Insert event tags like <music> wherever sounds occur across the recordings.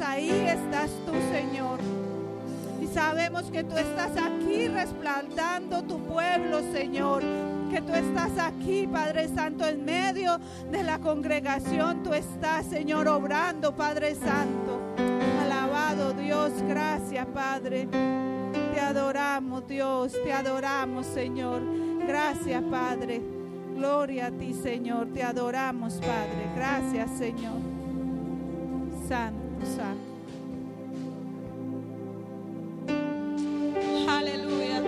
Ahí estás tú, Señor. Y sabemos que tú estás aquí resplandando tu pueblo, Señor. Que tú estás aquí, Padre Santo, en medio de la congregación. Tú estás, Señor, obrando, Padre Santo. Alabado Dios, gracias, Padre. Te adoramos, Dios, te adoramos, Señor. Gracias, Padre. Gloria a ti, Señor. Te adoramos, Padre. Gracias, Señor. Santo, Aleluya.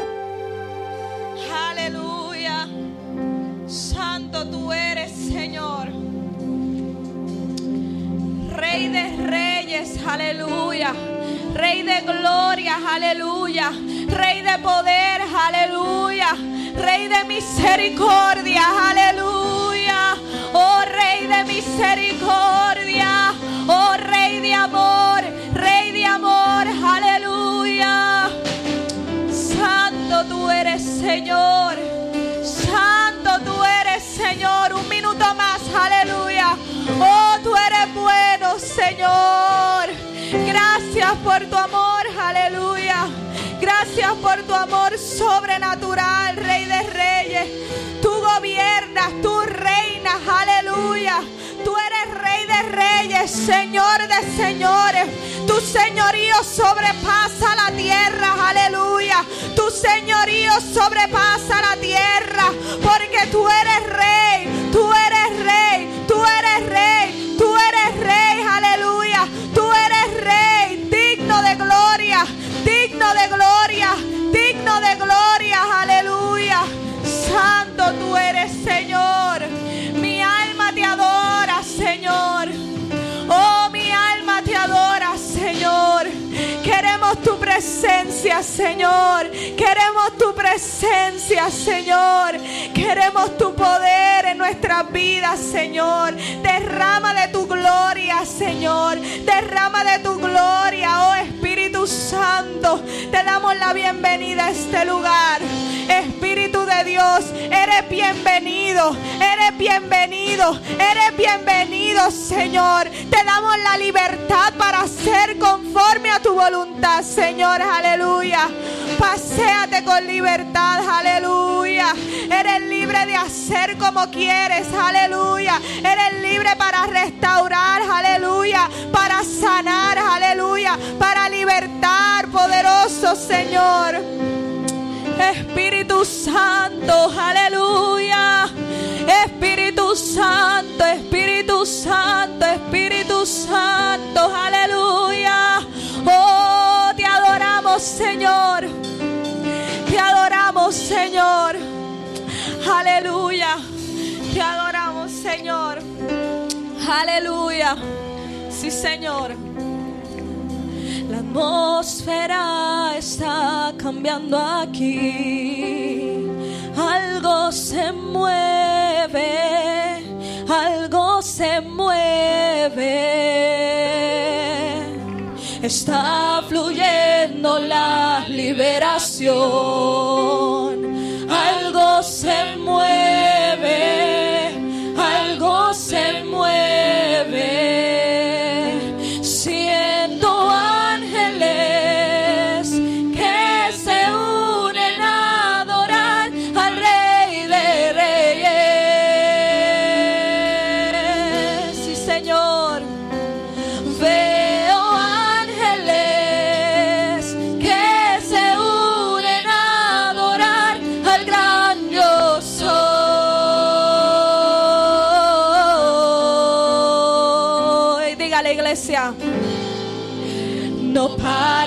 Aleluya. Santo tú eres, Señor. Rey de reyes, aleluya. Rey de gloria, aleluya. Rey de poder, aleluya. Rey de misericordia, aleluya. Oh Rey de misericordia. Oh Rey de amor, Rey de amor, aleluya. Santo tú eres, Señor. Santo tú eres, Señor. Un minuto más, aleluya. Oh, tú eres bueno, Señor. Gracias por tu amor, aleluya. Gracias por tu amor sobrenatural, Rey de Reyes. Tú gobiernas, tú reinas, aleluya. Reyes, Señor de Señores. Tu señorío sobrepasa la tierra, aleluya. Tu señorío sobrepasa la tierra, porque tú eres Rey, tú eres Rey, tú eres Rey, tú eres Rey, aleluya. Tú eres Rey, digno de gloria, digno de gloria, digno de gloria, aleluya. Santo tú eres, Señor. Presencia, Señor. Queremos tu presencia, Señor. Queremos tu poder en nuestras vidas, Señor. Derrama de tu gloria, Señor. Derrama de tu gloria, oh Espíritu Santo. Te damos la bienvenida a este lugar. Espíritu de Dios, eres bienvenido. Eres bienvenido. Eres bienvenido, Señor. Te damos la libertad para ser conforme a tu voluntad, Señor. Aleluya. Paseate con libertad, aleluya. Eres libre de hacer como quieres, aleluya. Eres libre para restaurar, aleluya. Para sanar, aleluya. Para libertar, poderoso Señor. Espíritu Santo, aleluya. Espíritu Santo, Espíritu Santo, Espíritu Santo, aleluya. Oh, te adoramos, Señor. Te adoramos, Señor. Aleluya. Te adoramos, Señor. Aleluya. Sí, Señor. La atmósfera está cambiando aquí. Algo se mueve, algo se mueve. Está fluyendo la liberación. Algo se mueve, iglesia. No pararé,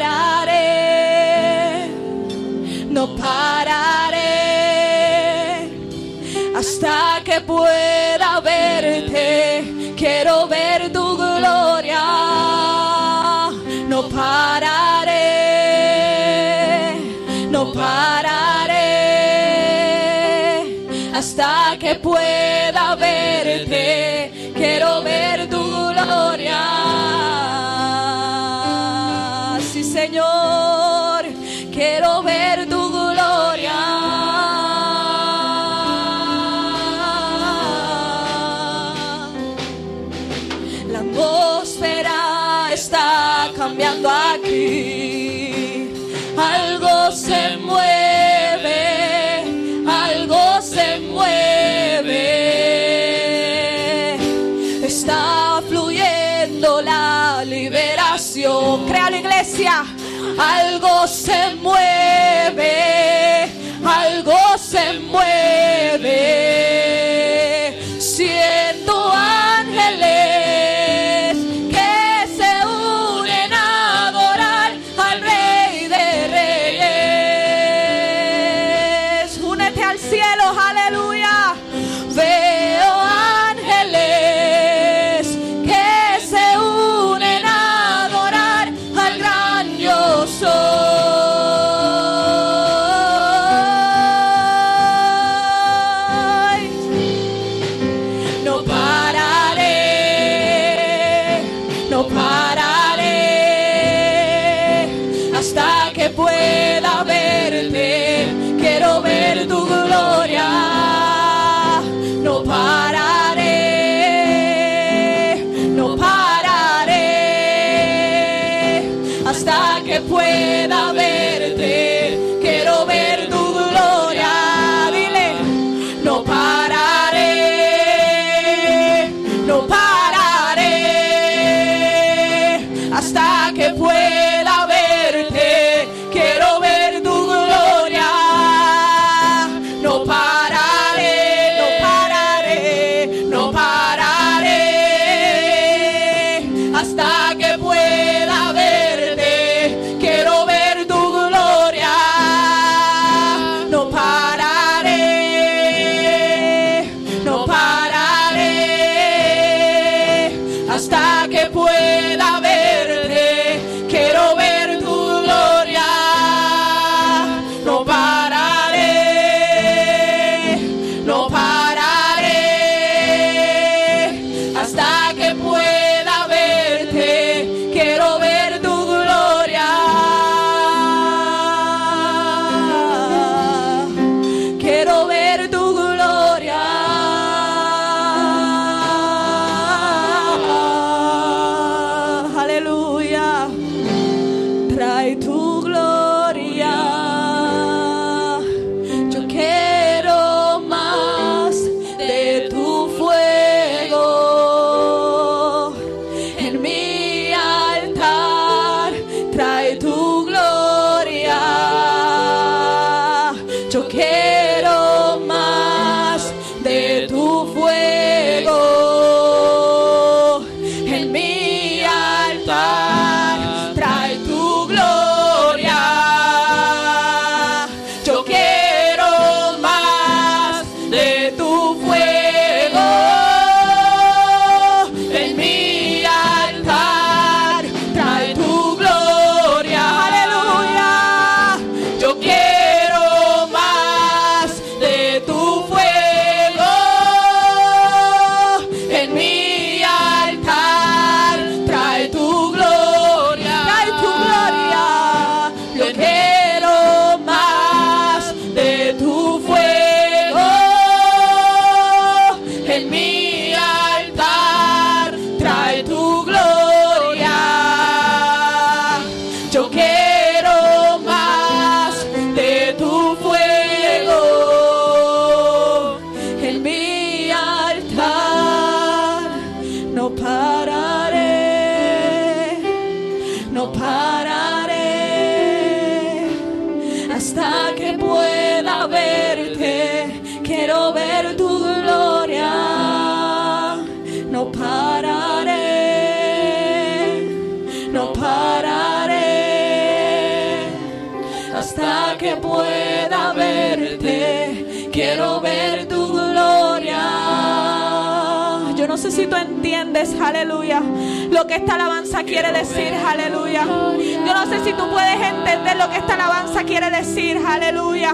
entiendes, aleluya, lo que esta alabanza quiere decir, aleluya. Yo no sé si tú puedes entender lo que esta alabanza quiere decir, aleluya.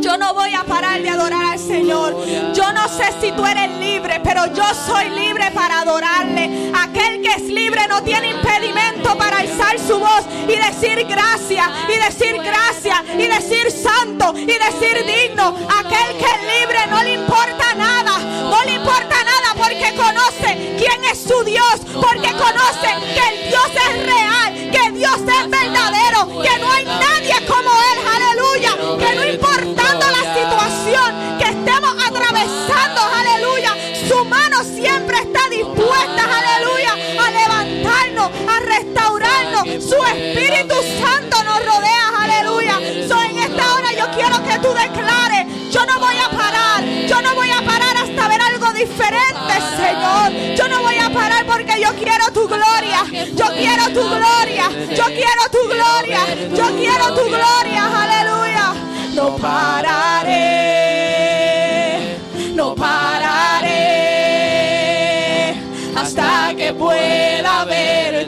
Yo no voy a parar de adorar al Señor. Yo no sé si tú eres libre, pero yo soy libre para adorarle. Aquel que es libre no tiene impedimento para alzar su voz y decir gracias, y decir gracias, y decir santo, y decir digno. Aquel que es libre no le importa su Dios, porque conocen que el Dios es real. Yo quiero tu gloria. Yo quiero tu gloria. Yo quiero tu gloria. Aleluya. No pararé. No pararé. Hasta que pueda ver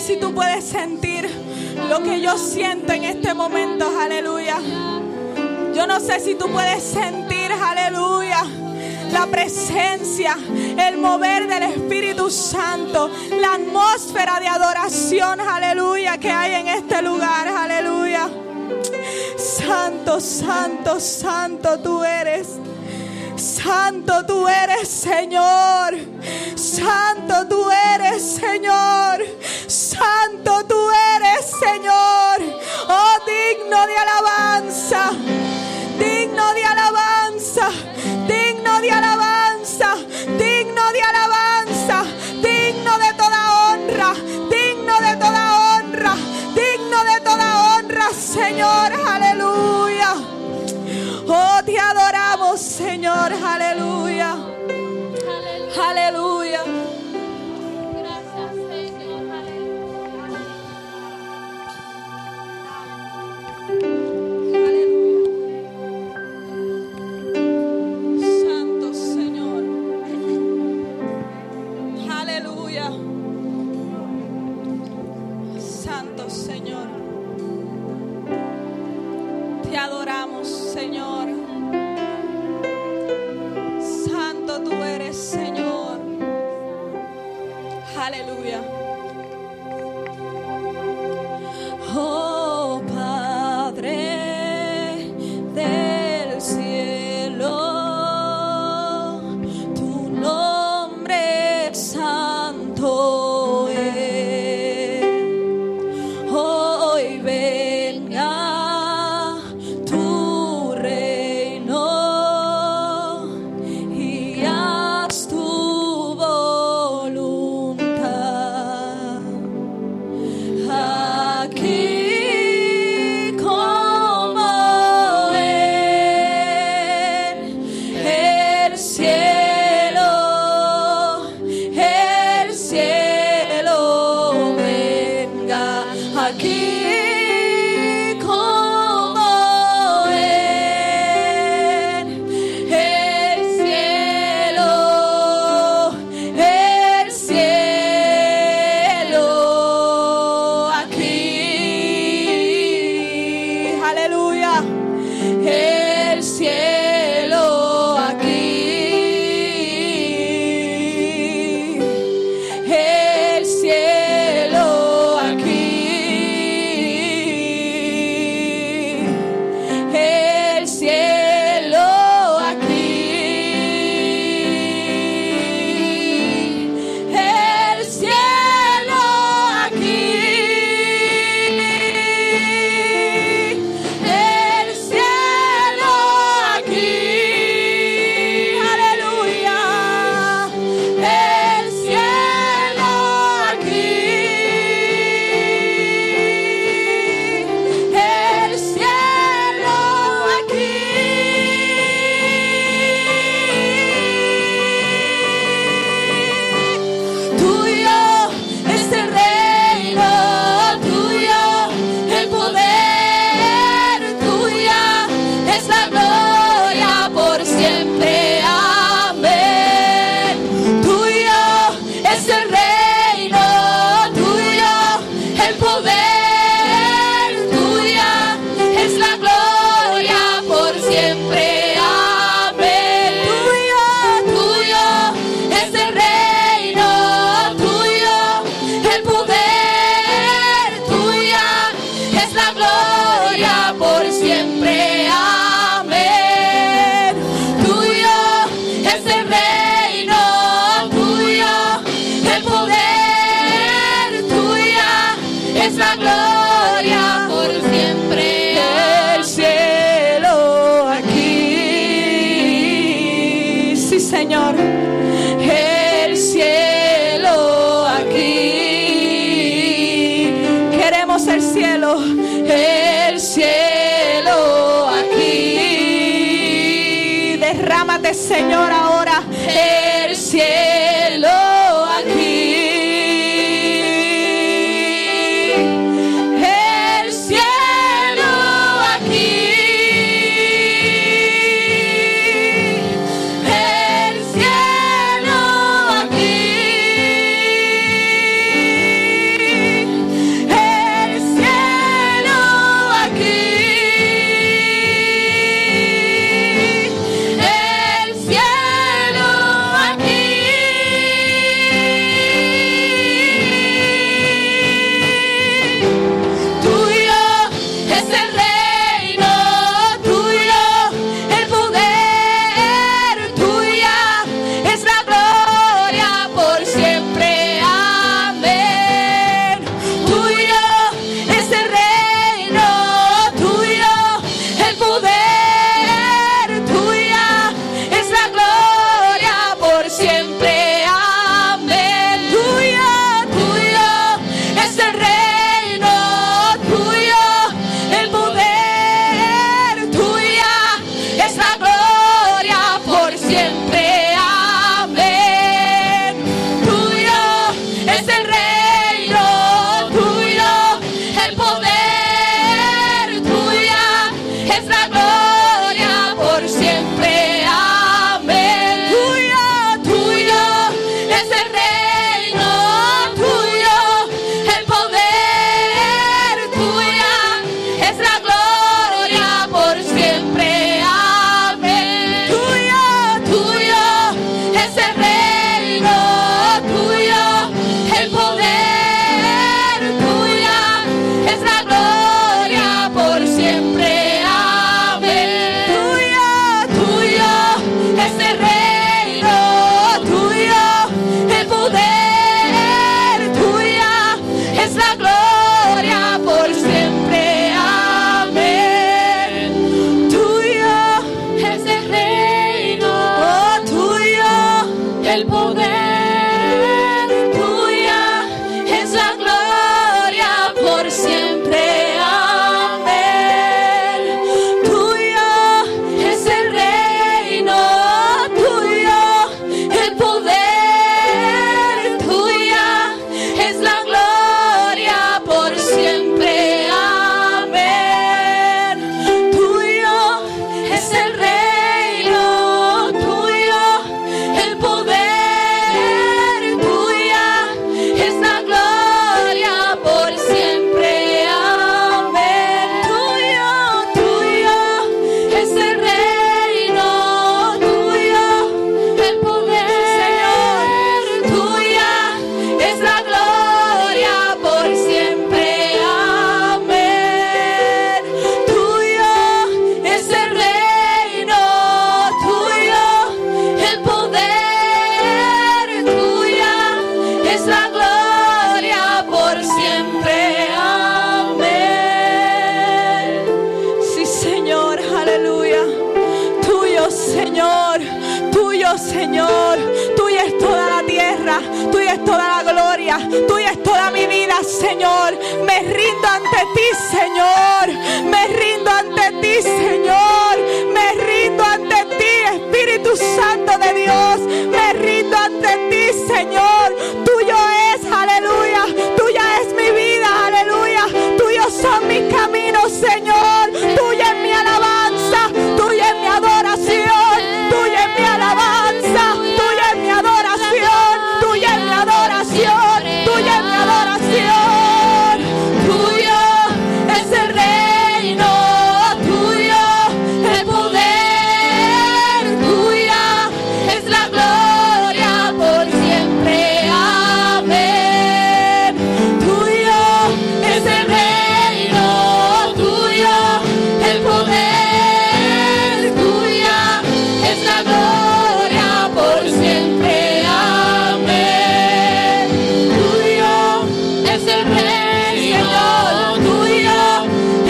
sé si tú puedes sentir lo que yo siento en este momento, aleluya. Yo no sé si tú puedes sentir, aleluya, la presencia, el mover del Espíritu Santo, la atmósfera de adoración, aleluya, que hay en este lugar, aleluya. Santo, santo, santo tú eres. Santo tú eres, Señor. Santo tú eres, Señor santo tú eres, Señor. Oh, digno de alabanza. Digno de alabanza. Señor. Te adoramos, Señor.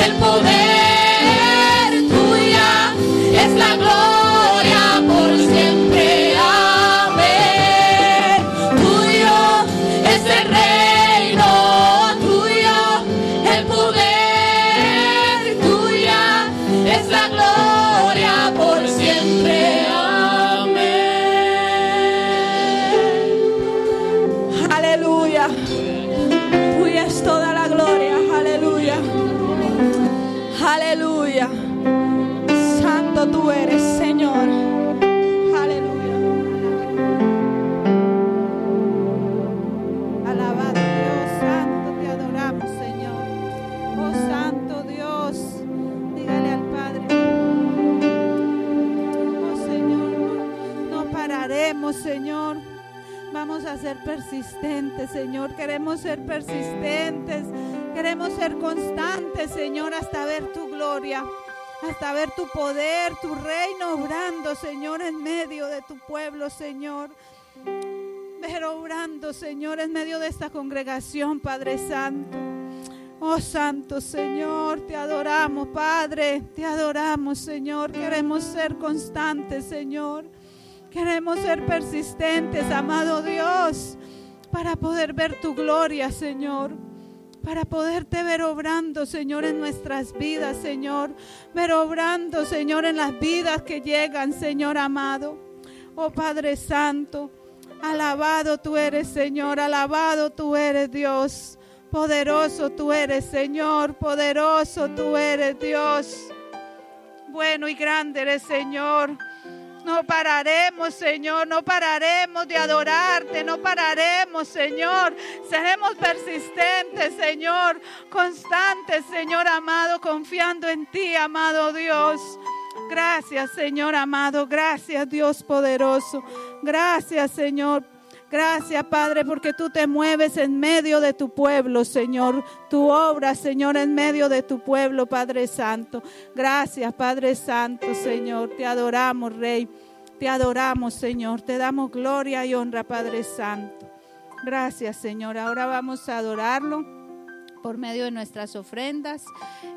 el poder tuya, es la gloria. Señor. Queremos ser persistentes. Queremos ser constantes, Señor, hasta ver tu gloria. Hasta ver tu poder, tu reino obrando, Señor, en medio de tu pueblo, Señor. Ver obrando, Señor, en medio de esta congregación, Padre Santo. Oh Santo Señor, te adoramos, Padre, te adoramos, Señor. Queremos ser constantes, Señor. Queremos ser persistentes, amado Dios, para poder ver tu gloria, Señor. Para poderte ver obrando, Señor, en nuestras vidas, Señor. Ver obrando, Señor, en las vidas que llegan, Señor amado. Oh Padre Santo, alabado tú eres, Señor. Alabado tú eres, Dios. Poderoso tú eres, Señor. Poderoso tú eres, Dios. Bueno y grande eres, Señor. No pararemos, Señor, no pararemos de adorarte, no pararemos, Señor. Seremos persistentes, Señor, constantes, Señor amado, confiando en ti, amado Dios. Gracias, Señor amado, gracias, Dios poderoso. Gracias, Señor. Gracias, Padre, porque tú te mueves en medio de tu pueblo, Señor. Tu obra, Señor, en medio de tu pueblo, Padre Santo. Gracias, Padre Santo, Señor. Te adoramos, Rey. Te adoramos, Señor. Te damos gloria y honra, Padre Santo. Gracias, Señor. Ahora vamos a adorarlo por medio de nuestras ofrendas.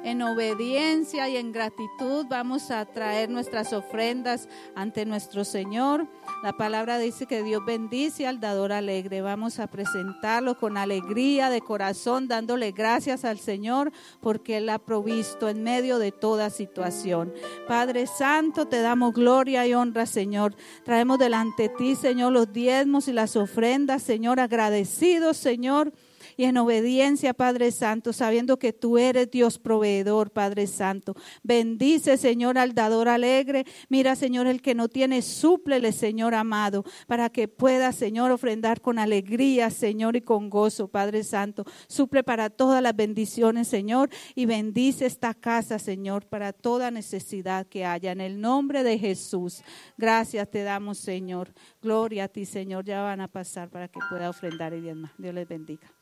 En obediencia y en gratitud vamos a traer nuestras ofrendas ante nuestro Señor. La palabra dice que Dios bendice al dador alegre. Vamos a presentarlo con alegría de corazón, dándole gracias al Señor porque Él ha provisto en medio de toda situación. Padre Santo, te damos gloria y honra, Señor. Traemos delante de ti, Señor, los diezmos y las ofrendas, Señor, agradecidos, Señor y en obediencia, Padre Santo, sabiendo que tú eres Dios proveedor, Padre Santo. Bendice, Señor, al dador alegre. Mira, Señor, el que no tiene, súplele, Señor amado, para que pueda, Señor, ofrendar con alegría, Señor, y con gozo, Padre Santo. Suple para todas las bendiciones, Señor, y bendice esta casa, Señor, para toda necesidad que haya. En el nombre de Jesús, gracias te damos, Señor. Gloria a ti, Señor. Ya van a pasar para que pueda ofrendar y demás. Dios les bendiga.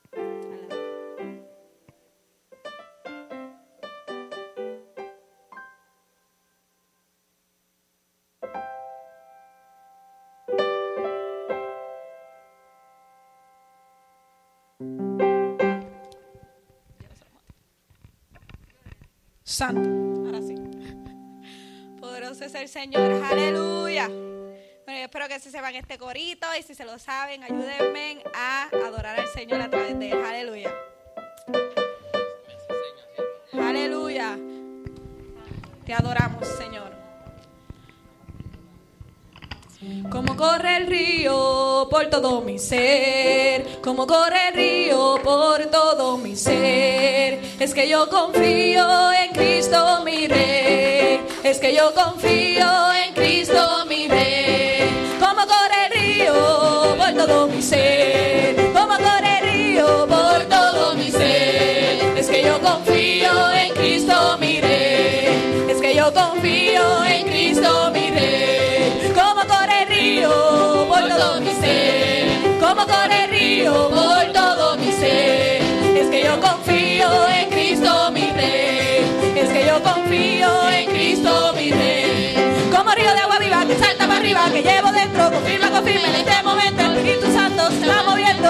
Santo. Ahora sí. Poderoso es el Señor. Aleluya. Espero que se sepan este corito y si se lo saben, ayúdenme a adorar al Señor a través de él. Aleluya. Aleluya. Te adoramos, Señor. Como corre el río por todo mi ser, como corre el río por todo mi ser. Es que yo confío en Cristo mi rey, es que yo confío en Cristo mi rey. Como corre el río por todo mi ser. Es que yo confío en Cristo mi rey, es que yo confío en Cristo mi rey. Como corre el río por todo mi ser, como corre el río por todo mi ser. Es que yo confío que llevo dentro, confirma, confirma en este momento el Espíritu Santo se está moviendo.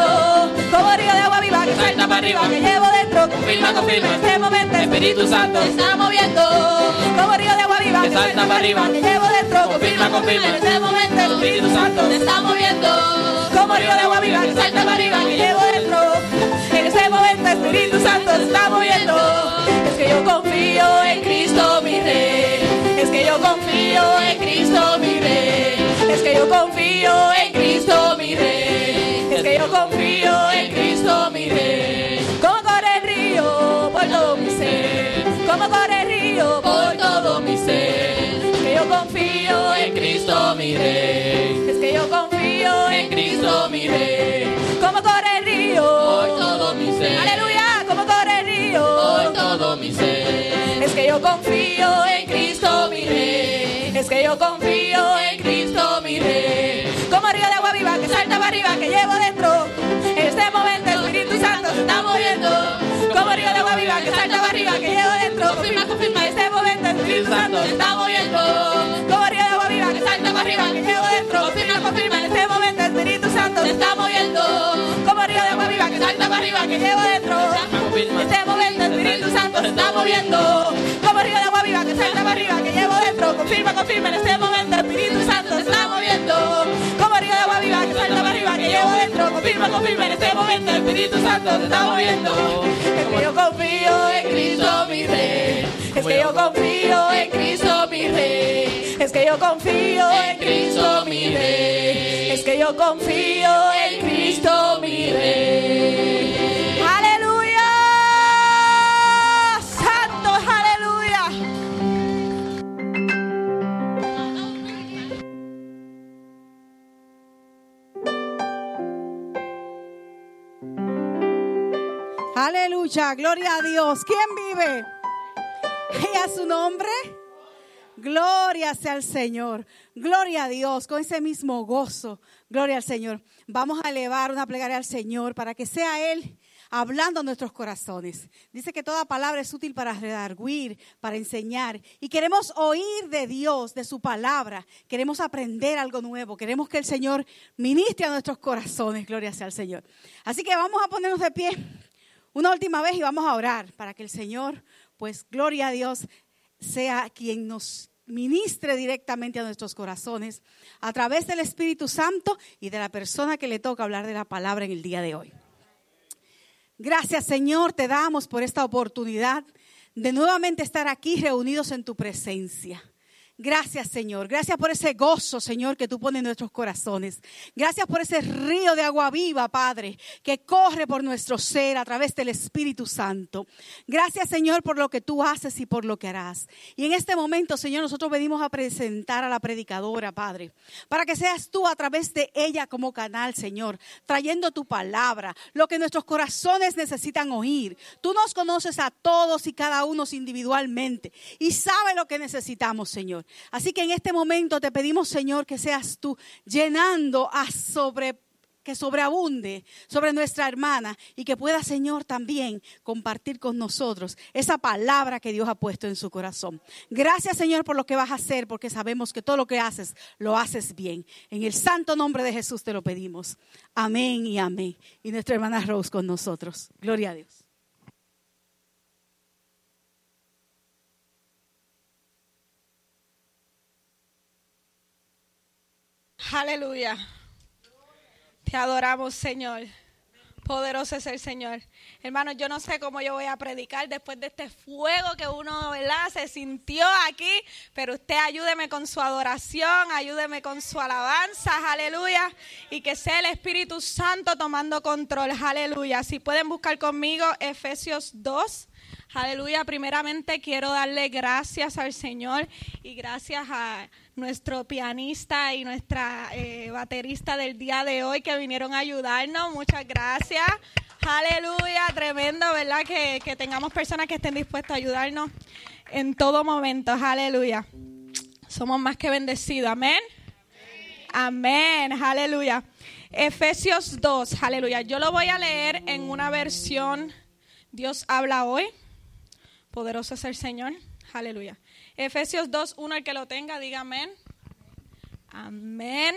Como río de agua viva que salta para arriba, que llevo dentro, confirma, confirma en este momento el Espíritu Santo se está moviendo. Como río de agua viva que salta para arriba, que llevo dentro, confirma, confirma en este momento el Espíritu Santo se está moviendo. Como río de agua viva que salta para arriba, que llevo dentro, en este momento el Espíritu Santo se está moviendo. Es que yo confío en Cristo mi rey. Es que yo confío en Cristo mi rey. Es que yo confío en Cristo mi rey. Es que yo confío en Cristo mi rey. Como corre el río por todo mi ser. Como corre el río por todo mi ser. Que yo confío en Cristo mi Rey. Es que yo confío En Cristo mi Rey. Como corre el río. Por todo mi ser. Aleluya, como corre el río. Por todo mi ser. Es que yo confío en Cristo mi rey. Es que yo confío en Cristo mi rey. Como río de agua viva que salta para arriba, que llevo dentro. En este momento el Espíritu Santo se está moviendo. Como río de agua viva que salta para arriba, que llevo dentro. Confirma, confirma. Este momento el Espíritu Santo se está moviendo. Como río de agua viva que salta para arriba, que llevo dentro. Confirma, confirma. En este momento el Espíritu Santo se está moviendo. Como río de agua viva que salta para arriba, que llevo dentro. En este momento el Espíritu Santo se está moviendo. Como río de agua viva que salta para arriba, que llevo dentro. Confirma, confirma. En este momento el Espíritu Santo se está moviendo. Como río de agua viva que salta para arriba, que llevo dentro. Confirma, confirma. En este momento el Espíritu Santo se está moviendo. Es que yo confío en Cristo mi Rey. Es que yo confío en Cristo mi Rey. Es que yo confío en Cristo mi Rey. Es que yo confío en Cristo mi Rey. Aleluya, gloria a Dios. ¿Quién vive? Y a su nombre. Gloria sea al Señor. Gloria a Dios con ese mismo gozo. Gloria al Señor. Vamos a elevar una plegaria al Señor para que sea Él hablando a nuestros corazones. Dice que toda palabra es útil para redarguir, para enseñar. Y queremos oír de Dios, de su palabra. Queremos aprender algo nuevo. Queremos que el Señor ministre a nuestros corazones. Gloria sea al Señor. Así que vamos a ponernos de pie una última vez y vamos a orar para que el Señor, pues gloria a Dios, sea quien nos ministre directamente a nuestros corazones a través del Espíritu Santo y de la persona que le toca hablar de la palabra en el día de hoy. Gracias Señor, te damos por esta oportunidad de nuevamente estar aquí reunidos en tu presencia. Gracias, Señor. Gracias por ese gozo, Señor, que tú pones en nuestros corazones. Gracias por ese río de agua viva, Padre, que corre por nuestro ser a través del Espíritu Santo. Gracias, Señor, por lo que tú haces y por lo que harás. Y en este momento, Señor, nosotros venimos a presentar a la predicadora, Padre, para que seas tú a través de ella como canal, Señor, trayendo tu palabra, lo que nuestros corazones necesitan oír. Tú nos conoces a todos y cada uno individualmente y sabes lo que necesitamos, Señor. Así que en este momento te pedimos, Señor, que seas tú llenando a sobre que sobreabunde sobre nuestra hermana y que pueda, Señor, también compartir con nosotros esa palabra que Dios ha puesto en su corazón. Gracias, Señor, por lo que vas a hacer, porque sabemos que todo lo que haces, lo haces bien. En el santo nombre de Jesús te lo pedimos. Amén y amén. Y nuestra hermana Rose con nosotros. Gloria a Dios. Aleluya. Te adoramos, Señor. Poderoso es el Señor. Hermano, yo no sé cómo yo voy a predicar después de este fuego que uno, ¿verdad? Se sintió aquí, pero usted ayúdeme con su adoración, ayúdeme con su alabanza, aleluya, y que sea el Espíritu Santo tomando control, aleluya. Si pueden buscar conmigo Efesios 2, aleluya. Primeramente quiero darle gracias al Señor y gracias a nuestro pianista y nuestra eh, baterista del día de hoy que vinieron a ayudarnos. Muchas gracias. Aleluya, tremendo, ¿verdad? Que, que tengamos personas que estén dispuestas a ayudarnos en todo momento. Aleluya. Somos más que bendecidos. Amén. Amén. Aleluya. Efesios 2. Aleluya. Yo lo voy a leer en una versión. Dios habla hoy. Poderoso es el Señor. Aleluya. Efesios 2, 1, el que lo tenga, diga amén. Amén.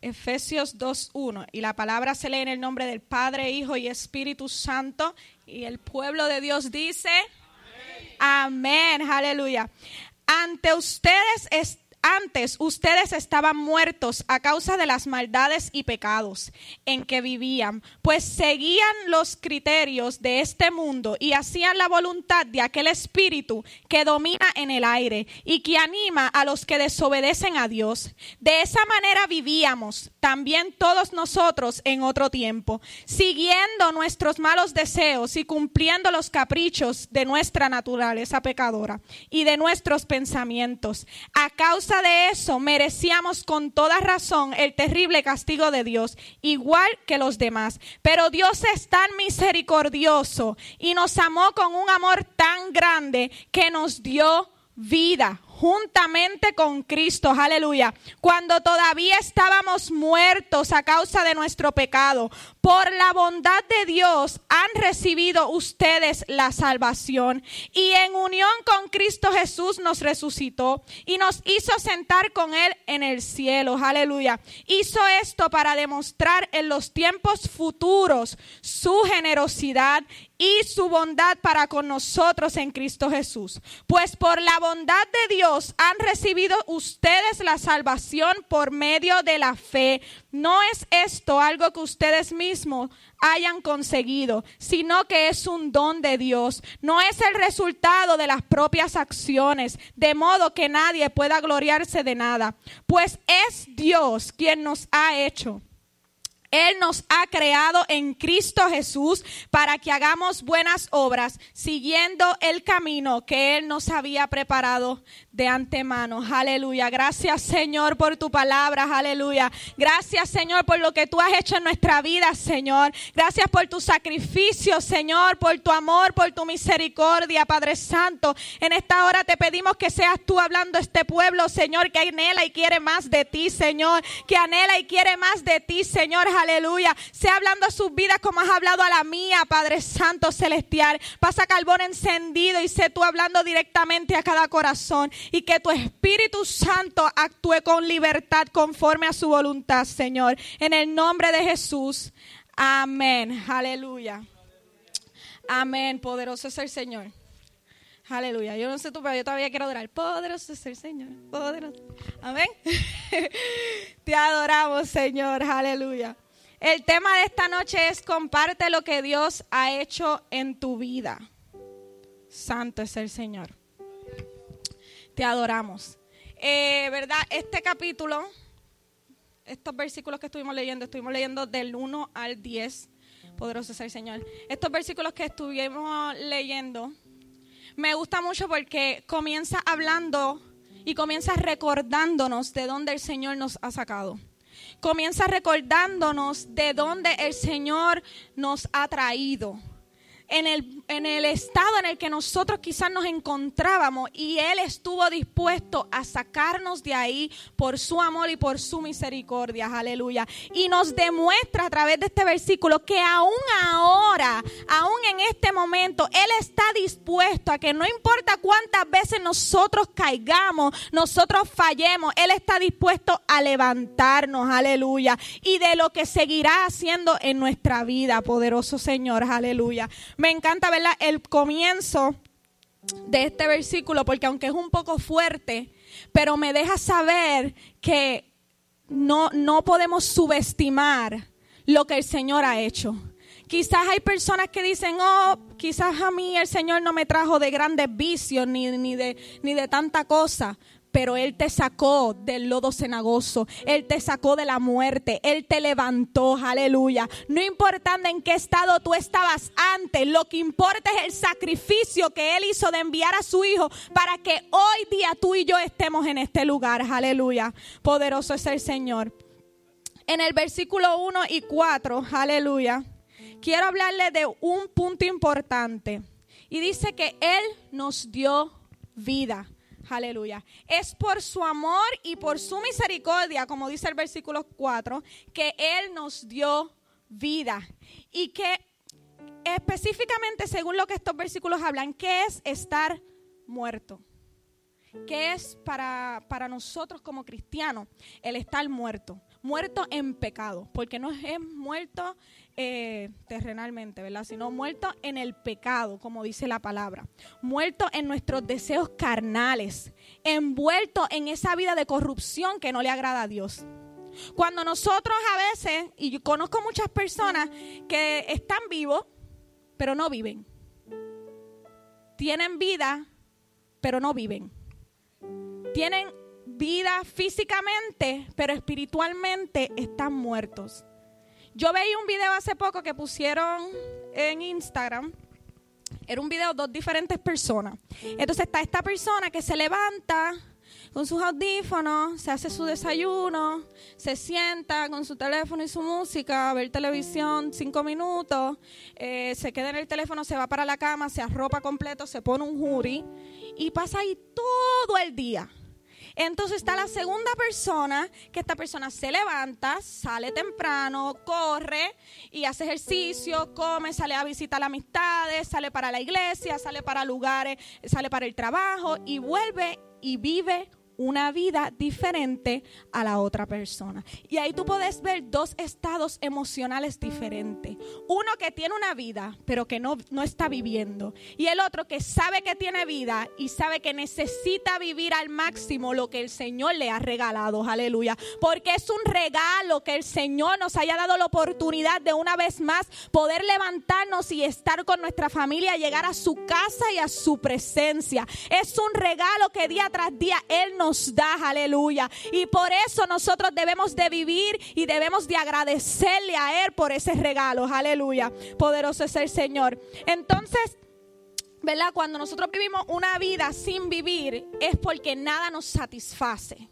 Efesios 2, 1. Y la palabra se lee en el nombre del Padre, Hijo y Espíritu Santo. Y el pueblo de Dios dice, amén. Aleluya. Ante ustedes, es, antes ustedes estaban muertos a causa de las maldades y pecados en que vivían, pues seguían los criterios de este mundo y hacían la voluntad de aquel espíritu que domina en el aire y que anima a los que desobedecen a Dios. De esa manera vivíamos también todos nosotros en otro tiempo, siguiendo nuestros malos deseos y cumpliendo los caprichos de nuestra naturaleza pecadora y de nuestros pensamientos. A causa de eso merecíamos con toda razón el terrible castigo de Dios, igual que los demás. Pero Dios es tan misericordioso y nos amó con un amor tan grande que nos dio vida juntamente con Cristo, aleluya, cuando todavía estábamos muertos a causa de nuestro pecado. Por la bondad de Dios han recibido ustedes la salvación y en unión con Cristo Jesús nos resucitó y nos hizo sentar con Él en el cielo, aleluya. Hizo esto para demostrar en los tiempos futuros su generosidad y su bondad para con nosotros en Cristo Jesús. Pues por la bondad de Dios han recibido ustedes la salvación por medio de la fe. No es esto algo que ustedes mismos hayan conseguido, sino que es un don de Dios. No es el resultado de las propias acciones, de modo que nadie pueda gloriarse de nada. Pues es Dios quien nos ha hecho él nos ha creado en Cristo Jesús para que hagamos buenas obras, siguiendo el camino que Él nos había preparado de antemano. Aleluya. Gracias Señor por tu palabra. Aleluya. Gracias Señor por lo que tú has hecho en nuestra vida, Señor. Gracias por tu sacrificio, Señor, por tu amor, por tu misericordia, Padre Santo. En esta hora te pedimos que seas tú hablando a este pueblo, Señor, que anhela y quiere más de ti, Señor. Que anhela y quiere más de ti, Señor aleluya. Sea hablando a sus vidas como has hablado a la mía, Padre Santo Celestial. Pasa carbón encendido y sé tú hablando directamente a cada corazón. Y que tu Espíritu Santo actúe con libertad conforme a su voluntad, Señor. En el nombre de Jesús. Amén. Aleluya. Amén. Poderoso es el Señor. Aleluya. Yo no sé tú, pero yo todavía quiero adorar. Poderoso es el Señor. Poderoso. Amén. <laughs> Te adoramos, Señor. Aleluya. El tema de esta noche es comparte lo que Dios ha hecho en tu vida. Santo es el Señor. Te adoramos. Eh, ¿Verdad? Este capítulo, estos versículos que estuvimos leyendo, estuvimos leyendo del 1 al 10. Poderoso es el Señor. Estos versículos que estuvimos leyendo, me gusta mucho porque comienza hablando y comienza recordándonos de dónde el Señor nos ha sacado comienza recordándonos de dónde el Señor nos ha traído en el, en el estado en el que nosotros quizás nos encontrábamos y Él estuvo dispuesto a sacarnos de ahí por su amor y por su misericordia. Aleluya. Y nos demuestra a través de este versículo que aún ahora, aún en este momento, Él está dispuesto a que no importa cuántas veces nosotros caigamos, nosotros fallemos, Él está dispuesto a levantarnos. Aleluya. Y de lo que seguirá haciendo en nuestra vida, poderoso Señor. Aleluya. Me encanta, ¿verdad? El comienzo de este versículo, porque aunque es un poco fuerte, pero me deja saber que no, no podemos subestimar lo que el Señor ha hecho. Quizás hay personas que dicen, oh, quizás a mí el Señor no me trajo de grandes vicios ni, ni, de, ni de tanta cosa pero Él te sacó del lodo cenagoso, Él te sacó de la muerte, Él te levantó, aleluya. No importando en qué estado tú estabas antes, lo que importa es el sacrificio que Él hizo de enviar a su Hijo para que hoy día tú y yo estemos en este lugar, aleluya. Poderoso es el Señor. En el versículo 1 y 4, aleluya, quiero hablarle de un punto importante. Y dice que Él nos dio vida. Aleluya. Es por su amor y por su misericordia, como dice el versículo 4, que Él nos dio vida. Y que específicamente, según lo que estos versículos hablan, ¿qué es estar muerto? ¿Qué es para, para nosotros como cristianos el estar muerto? muerto en pecado, porque no es muerto eh, terrenalmente, ¿verdad? Sino muerto en el pecado, como dice la palabra. Muerto en nuestros deseos carnales, envuelto en esa vida de corrupción que no le agrada a Dios. Cuando nosotros a veces, y yo conozco muchas personas que están vivos, pero no viven. Tienen vida, pero no viven. Tienen vida físicamente, pero espiritualmente están muertos. Yo veía un video hace poco que pusieron en Instagram. Era un video de dos diferentes personas. Entonces está esta persona que se levanta con sus audífonos, se hace su desayuno, se sienta con su teléfono y su música a ver televisión cinco minutos, eh, se queda en el teléfono, se va para la cama, se arropa completo, se pone un jury y pasa ahí todo el día. Entonces está la segunda persona, que esta persona se levanta, sale temprano, corre y hace ejercicio, come, sale a visitar amistades, sale para la iglesia, sale para lugares, sale para el trabajo y vuelve y vive una vida diferente a la otra persona. Y ahí tú puedes ver dos estados emocionales diferentes. Uno que tiene una vida, pero que no, no está viviendo. Y el otro que sabe que tiene vida y sabe que necesita vivir al máximo lo que el Señor le ha regalado. Aleluya. Porque es un regalo que el Señor nos haya dado la oportunidad de una vez más poder levantarnos y estar con nuestra familia, llegar a su casa y a su presencia. Es un regalo que día tras día Él nos da, aleluya. Y por eso nosotros debemos de vivir y debemos de agradecerle a Él por ese regalo, aleluya. Poderoso es el Señor. Entonces, ¿verdad? Cuando nosotros vivimos una vida sin vivir es porque nada nos satisface.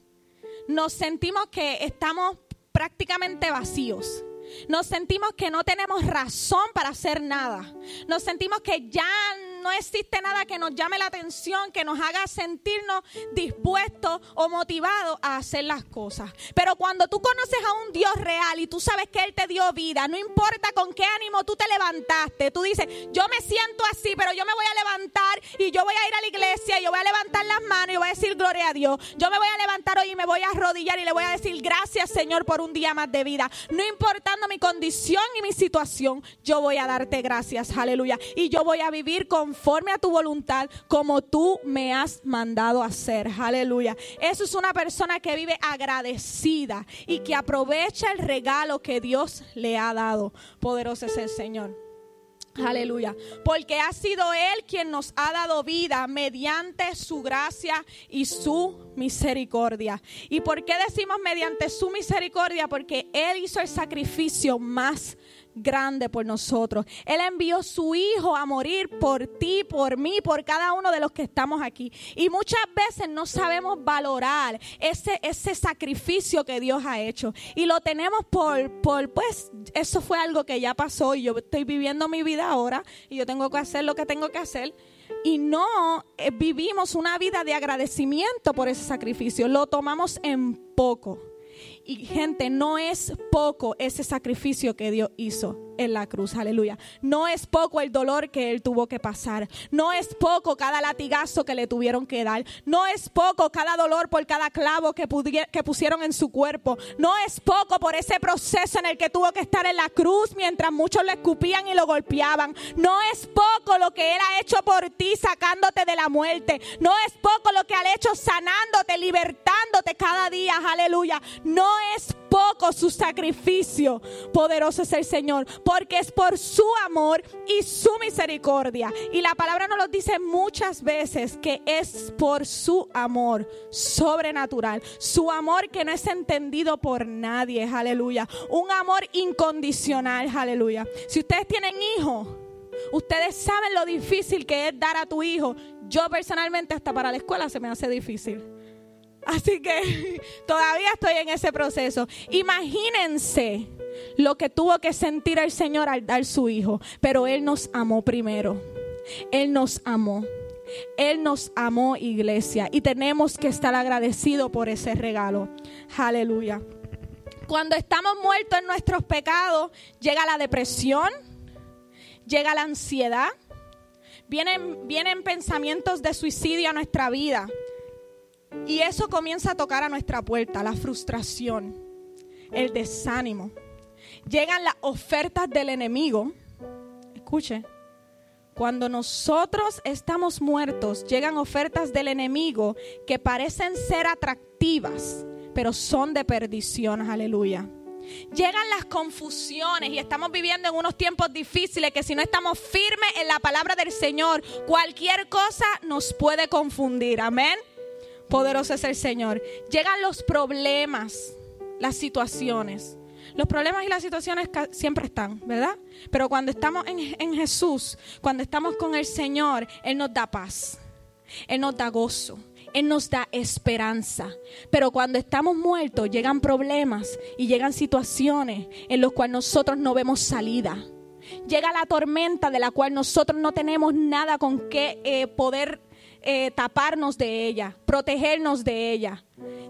Nos sentimos que estamos prácticamente vacíos. Nos sentimos que no tenemos razón para hacer nada. Nos sentimos que ya no existe nada que nos llame la atención, que nos haga sentirnos dispuestos o motivados a hacer las cosas. Pero cuando tú conoces a un Dios real y tú sabes que Él te dio vida, no importa con qué ánimo tú te levantaste, tú dices, yo me siento así, pero yo me voy a levantar y yo voy a ir a la iglesia y yo voy a levantar las manos y voy a decir gloria a Dios. Yo me voy a levantar hoy y me voy a arrodillar y le voy a decir gracias Señor por un día más de vida. No importando mi condición y mi situación, yo voy a darte gracias, aleluya. Y yo voy a vivir conforme a tu voluntad como tú me has mandado hacer, aleluya. Eso es una persona que vive agradecida y que aprovecha el regalo que Dios le ha dado. Poderoso es el Señor. Aleluya. Porque ha sido Él quien nos ha dado vida mediante su gracia y su misericordia. ¿Y por qué decimos mediante su misericordia? Porque Él hizo el sacrificio más grande por nosotros. Él envió su Hijo a morir por ti, por mí, por cada uno de los que estamos aquí. Y muchas veces no sabemos valorar ese, ese sacrificio que Dios ha hecho. Y lo tenemos por, por, pues, eso fue algo que ya pasó y yo estoy viviendo mi vida ahora y yo tengo que hacer lo que tengo que hacer. Y no eh, vivimos una vida de agradecimiento por ese sacrificio. Lo tomamos en poco. Y gente, no es poco ese sacrificio que Dios hizo en la cruz, aleluya. No es poco el dolor que Él tuvo que pasar. No es poco cada latigazo que le tuvieron que dar. No es poco cada dolor por cada clavo que, que pusieron en su cuerpo. No es poco por ese proceso en el que tuvo que estar en la cruz mientras muchos le escupían y lo golpeaban. No es poco lo que Él ha hecho por ti sacándote de la muerte. No es poco lo que ha hecho sanándote, libertándote cada día, aleluya. No es poco su sacrificio. Poderoso es el Señor, porque es por su amor y su misericordia. Y la palabra nos lo dice muchas veces que es por su amor sobrenatural, su amor que no es entendido por nadie, aleluya. Un amor incondicional, aleluya. Si ustedes tienen hijos, ustedes saben lo difícil que es dar a tu hijo. Yo personalmente hasta para la escuela se me hace difícil. Así que <laughs> todavía estoy en ese proceso. Imagínense lo que tuvo que sentir el Señor al dar su hijo. Pero Él nos amó primero. Él nos amó. Él nos amó, iglesia. Y tenemos que estar agradecidos por ese regalo. Aleluya. Cuando estamos muertos en nuestros pecados, llega la depresión, llega la ansiedad, vienen, vienen pensamientos de suicidio a nuestra vida. Y eso comienza a tocar a nuestra puerta, la frustración. el desánimo, llegan las ofertas del enemigo. Escuche, cuando nosotros estamos muertos, llegan ofertas del enemigo que parecen ser atractivas, pero son de perdición, aleluya. Llegan las confusiones y estamos viviendo en unos tiempos difíciles que si no estamos firmes en la palabra del Señor, cualquier cosa nos puede confundir. Amén. Poderoso es el Señor. Llegan los problemas, las situaciones. Los problemas y las situaciones siempre están, ¿verdad? Pero cuando estamos en, en Jesús, cuando estamos con el Señor, Él nos da paz. Él nos da gozo. Él nos da esperanza. Pero cuando estamos muertos, llegan problemas y llegan situaciones en las cuales nosotros no vemos salida. Llega la tormenta de la cual nosotros no tenemos nada con qué eh, poder eh, taparnos de ella, protegernos de ella.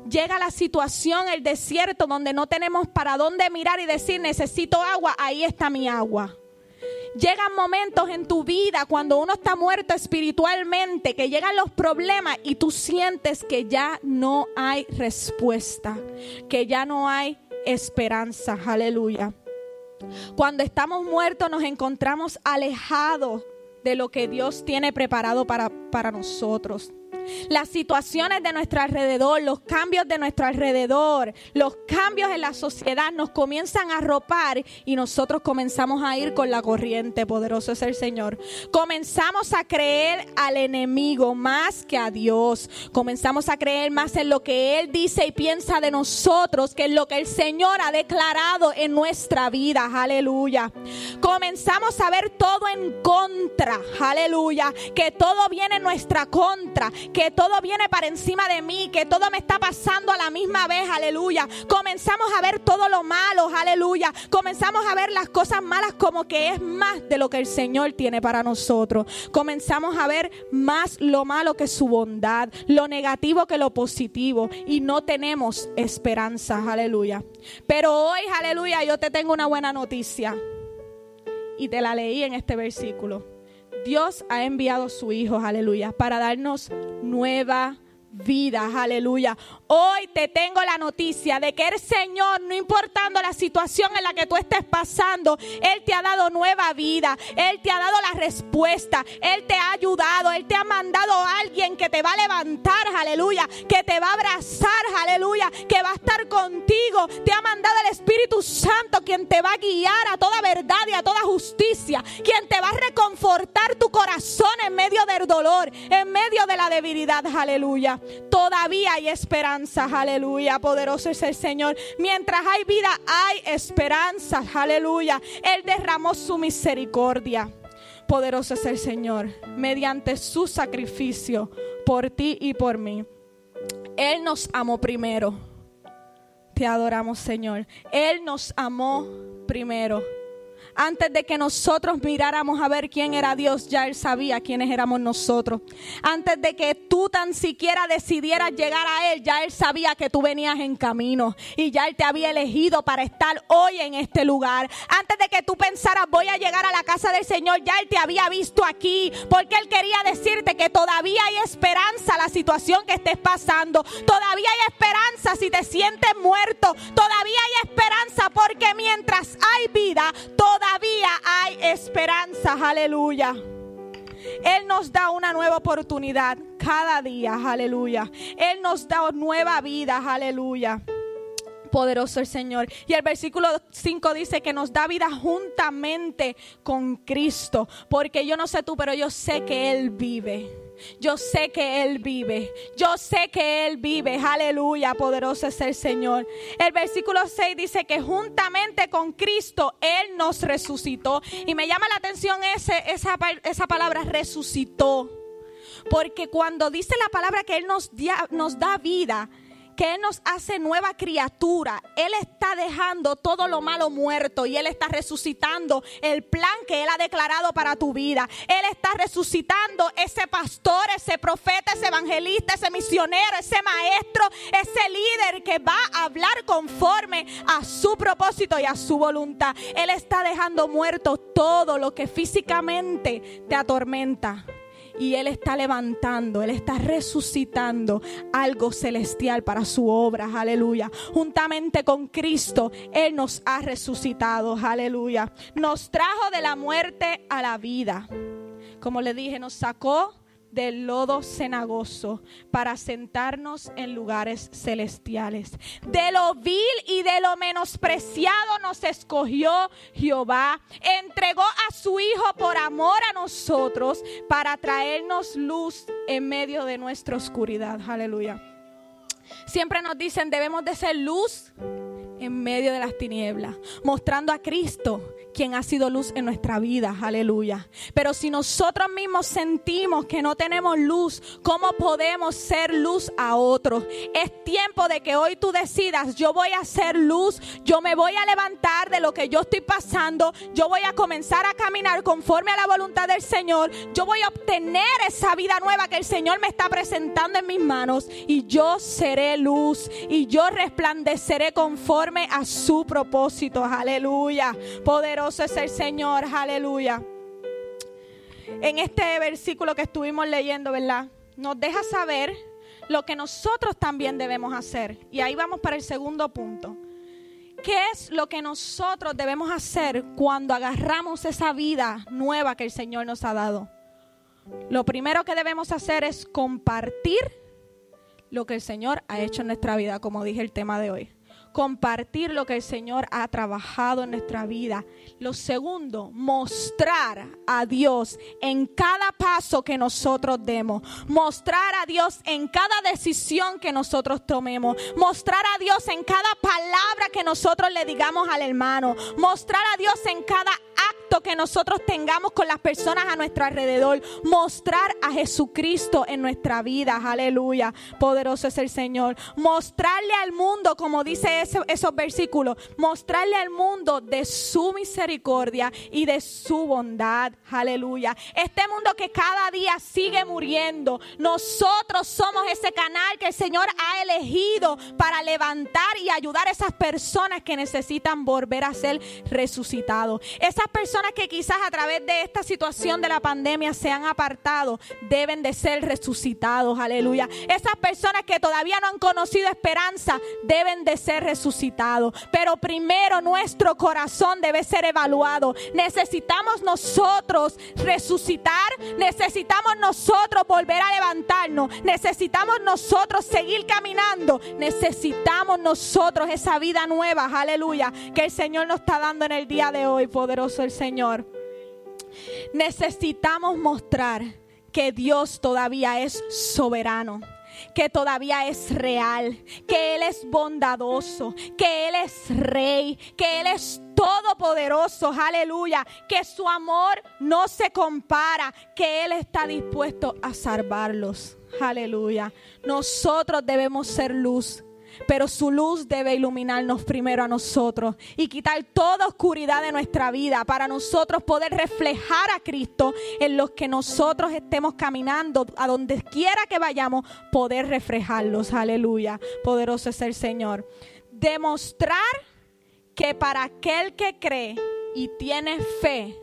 Llega la situación, el desierto, donde no tenemos para dónde mirar y decir, necesito agua, ahí está mi agua. Llegan momentos en tu vida cuando uno está muerto espiritualmente, que llegan los problemas y tú sientes que ya no hay respuesta, que ya no hay esperanza. Aleluya. Cuando estamos muertos nos encontramos alejados de lo que Dios tiene preparado para, para nosotros. Las situaciones de nuestro alrededor, los cambios de nuestro alrededor, los cambios en la sociedad nos comienzan a arropar y nosotros comenzamos a ir con la corriente. Poderoso es el Señor. Comenzamos a creer al enemigo más que a Dios. Comenzamos a creer más en lo que Él dice y piensa de nosotros que en lo que el Señor ha declarado en nuestra vida. Aleluya. Comenzamos a ver todo en contra. Aleluya. Que todo viene en nuestra contra. Todo viene para encima de mí. Que todo me está pasando a la misma vez. Aleluya. Comenzamos a ver todo lo malo. Aleluya. Comenzamos a ver las cosas malas como que es más de lo que el Señor tiene para nosotros. Comenzamos a ver más lo malo que su bondad. Lo negativo que lo positivo. Y no tenemos esperanza. Aleluya. Pero hoy, aleluya, yo te tengo una buena noticia y te la leí en este versículo. Dios ha enviado su Hijo, aleluya, para darnos nueva vida, aleluya. Hoy te tengo la noticia de que el Señor, no importando la situación en la que tú estés pasando, Él te ha dado nueva vida, Él te ha dado la respuesta, Él te ha ayudado, Él te ha mandado a alguien que te va a levantar, aleluya, que te va a abrazar, aleluya, que va a estar contigo, te ha mandado el Espíritu Santo, quien te va a guiar a toda verdad y a toda justicia, quien te va a reconfortar tu corazón en medio del dolor, en medio de la debilidad, aleluya. Todavía hay esperanza, aleluya. Poderoso es el Señor. Mientras hay vida, hay esperanza, aleluya. Él derramó su misericordia. Poderoso es el Señor. Mediante su sacrificio por ti y por mí. Él nos amó primero. Te adoramos, Señor. Él nos amó primero. Antes de que nosotros miráramos a ver quién era Dios, ya Él sabía quiénes éramos nosotros. Antes de que tú tan siquiera decidieras llegar a Él, ya Él sabía que tú venías en camino. Y ya Él te había elegido para estar hoy en este lugar. Antes de que tú pensaras, voy a llegar a la casa del Señor, ya Él te había visto aquí. Porque Él quería decirte que todavía hay esperanza la situación que estés pasando. Todavía hay esperanza si te sientes muerto. Todavía hay esperanza porque mientras hay vida, todavía hay esperanza. Aleluya. Él nos da una nueva oportunidad cada día. Aleluya. Él nos da nueva vida. Aleluya. Poderoso el Señor. Y el versículo 5 dice que nos da vida juntamente con Cristo. Porque yo no sé tú, pero yo sé que Él vive. Yo sé que Él vive. Yo sé que Él vive. Aleluya. Poderoso es el Señor. El versículo 6 dice que juntamente con Cristo Él nos resucitó. Y me llama la atención ese, esa, esa palabra resucitó. Porque cuando dice la palabra que Él nos, nos da vida, que Él nos hace nueva criatura, Él está dejando todo lo malo muerto y Él está resucitando el plan que Él ha declarado para tu vida. Él está resucitando ese pastor, ese profeta, ese evangelista, ese misionero, ese maestro, ese líder que va a hablar conforme a su propósito y a su voluntad. Él está dejando muerto todo lo que físicamente te atormenta y Él está levantando, Él está resucitando algo celestial para su obra, aleluya. Juntamente con Cristo, Él nos ha resucitado, aleluya. Nos trajo de la muerte a la vida. Como le dije, nos sacó del lodo cenagoso para sentarnos en lugares celestiales. De lo vil y de lo menospreciado nos escogió Jehová. Entregó a su Hijo por amor a nosotros para traernos luz en medio de nuestra oscuridad. Aleluya. Siempre nos dicen debemos de ser luz en medio de las tinieblas, mostrando a Cristo quien ha sido luz en nuestra vida, aleluya. Pero si nosotros mismos sentimos que no tenemos luz, ¿cómo podemos ser luz a otros? Es tiempo de que hoy tú decidas, yo voy a ser luz, yo me voy a levantar de lo que yo estoy pasando, yo voy a comenzar a caminar conforme a la voluntad del Señor, yo voy a obtener esa vida nueva que el Señor me está presentando en mis manos y yo seré luz y yo resplandeceré conforme a su propósito, aleluya. Poderoso es el Señor, aleluya. En este versículo que estuvimos leyendo, ¿verdad? Nos deja saber lo que nosotros también debemos hacer. Y ahí vamos para el segundo punto. ¿Qué es lo que nosotros debemos hacer cuando agarramos esa vida nueva que el Señor nos ha dado? Lo primero que debemos hacer es compartir lo que el Señor ha hecho en nuestra vida, como dije el tema de hoy compartir lo que el Señor ha trabajado en nuestra vida. Lo segundo, mostrar a Dios en cada paso que nosotros demos. Mostrar a Dios en cada decisión que nosotros tomemos. Mostrar a Dios en cada palabra que nosotros le digamos al hermano. Mostrar a Dios en cada acto que nosotros tengamos con las personas a nuestro alrededor. Mostrar a Jesucristo en nuestra vida. Aleluya. Poderoso es el Señor. Mostrarle al mundo, como dice esos versículos, mostrarle al mundo de su misericordia y de su bondad. Aleluya. Este mundo que cada día sigue muriendo. Nosotros somos ese canal que el Señor ha elegido para levantar y ayudar a esas personas que necesitan volver a ser resucitados. Esas personas que quizás a través de esta situación de la pandemia se han apartado, deben de ser resucitados. Aleluya. Esas personas que todavía no han conocido esperanza, deben de ser resucitados. Pero primero nuestro corazón debe ser evaluado. Necesitamos nosotros resucitar. Necesitamos nosotros volver a levantarnos. Necesitamos nosotros seguir caminando. Necesitamos nosotros esa vida nueva. Aleluya. Que el Señor nos está dando en el día de hoy. Poderoso el Señor. Necesitamos mostrar que Dios todavía es soberano que todavía es real, que Él es bondadoso, que Él es rey, que Él es todopoderoso, aleluya, que su amor no se compara, que Él está dispuesto a salvarlos, aleluya. Nosotros debemos ser luz pero su luz debe iluminarnos primero a nosotros y quitar toda oscuridad de nuestra vida para nosotros poder reflejar a Cristo en los que nosotros estemos caminando, a donde quiera que vayamos, poder reflejarlos. Aleluya. Poderoso es el Señor. Demostrar que para aquel que cree y tiene fe,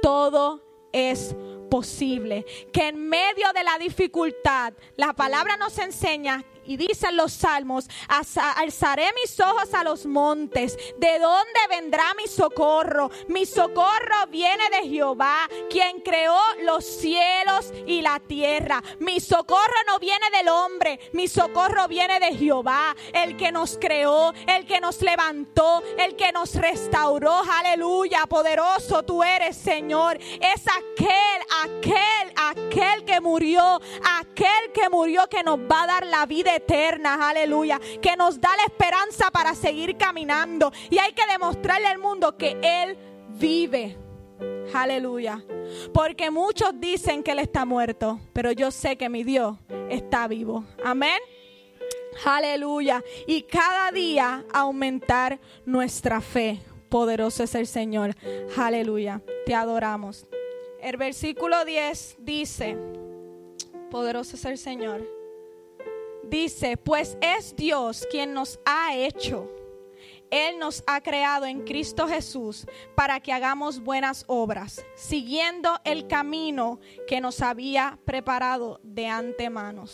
todo es posible. Que en medio de la dificultad, la palabra nos enseña y dicen los salmos, alzaré mis ojos a los montes. ¿De dónde vendrá mi socorro? Mi socorro viene de Jehová, quien creó los cielos y la tierra. Mi socorro no viene del hombre, mi socorro viene de Jehová, el que nos creó, el que nos levantó, el que nos restauró. Aleluya, poderoso tú eres, Señor. Es aquel, aquel, aquel que murió, aquel que murió que nos va a dar la vida eterna, aleluya, que nos da la esperanza para seguir caminando. Y hay que demostrarle al mundo que Él vive. Aleluya. Porque muchos dicen que Él está muerto, pero yo sé que mi Dios está vivo. Amén. Aleluya. Y cada día aumentar nuestra fe. Poderoso es el Señor. Aleluya. Te adoramos. El versículo 10 dice, poderoso es el Señor dice, pues es Dios quien nos ha hecho Él nos ha creado en Cristo Jesús para que hagamos buenas obras, siguiendo el camino que nos había preparado de antemano.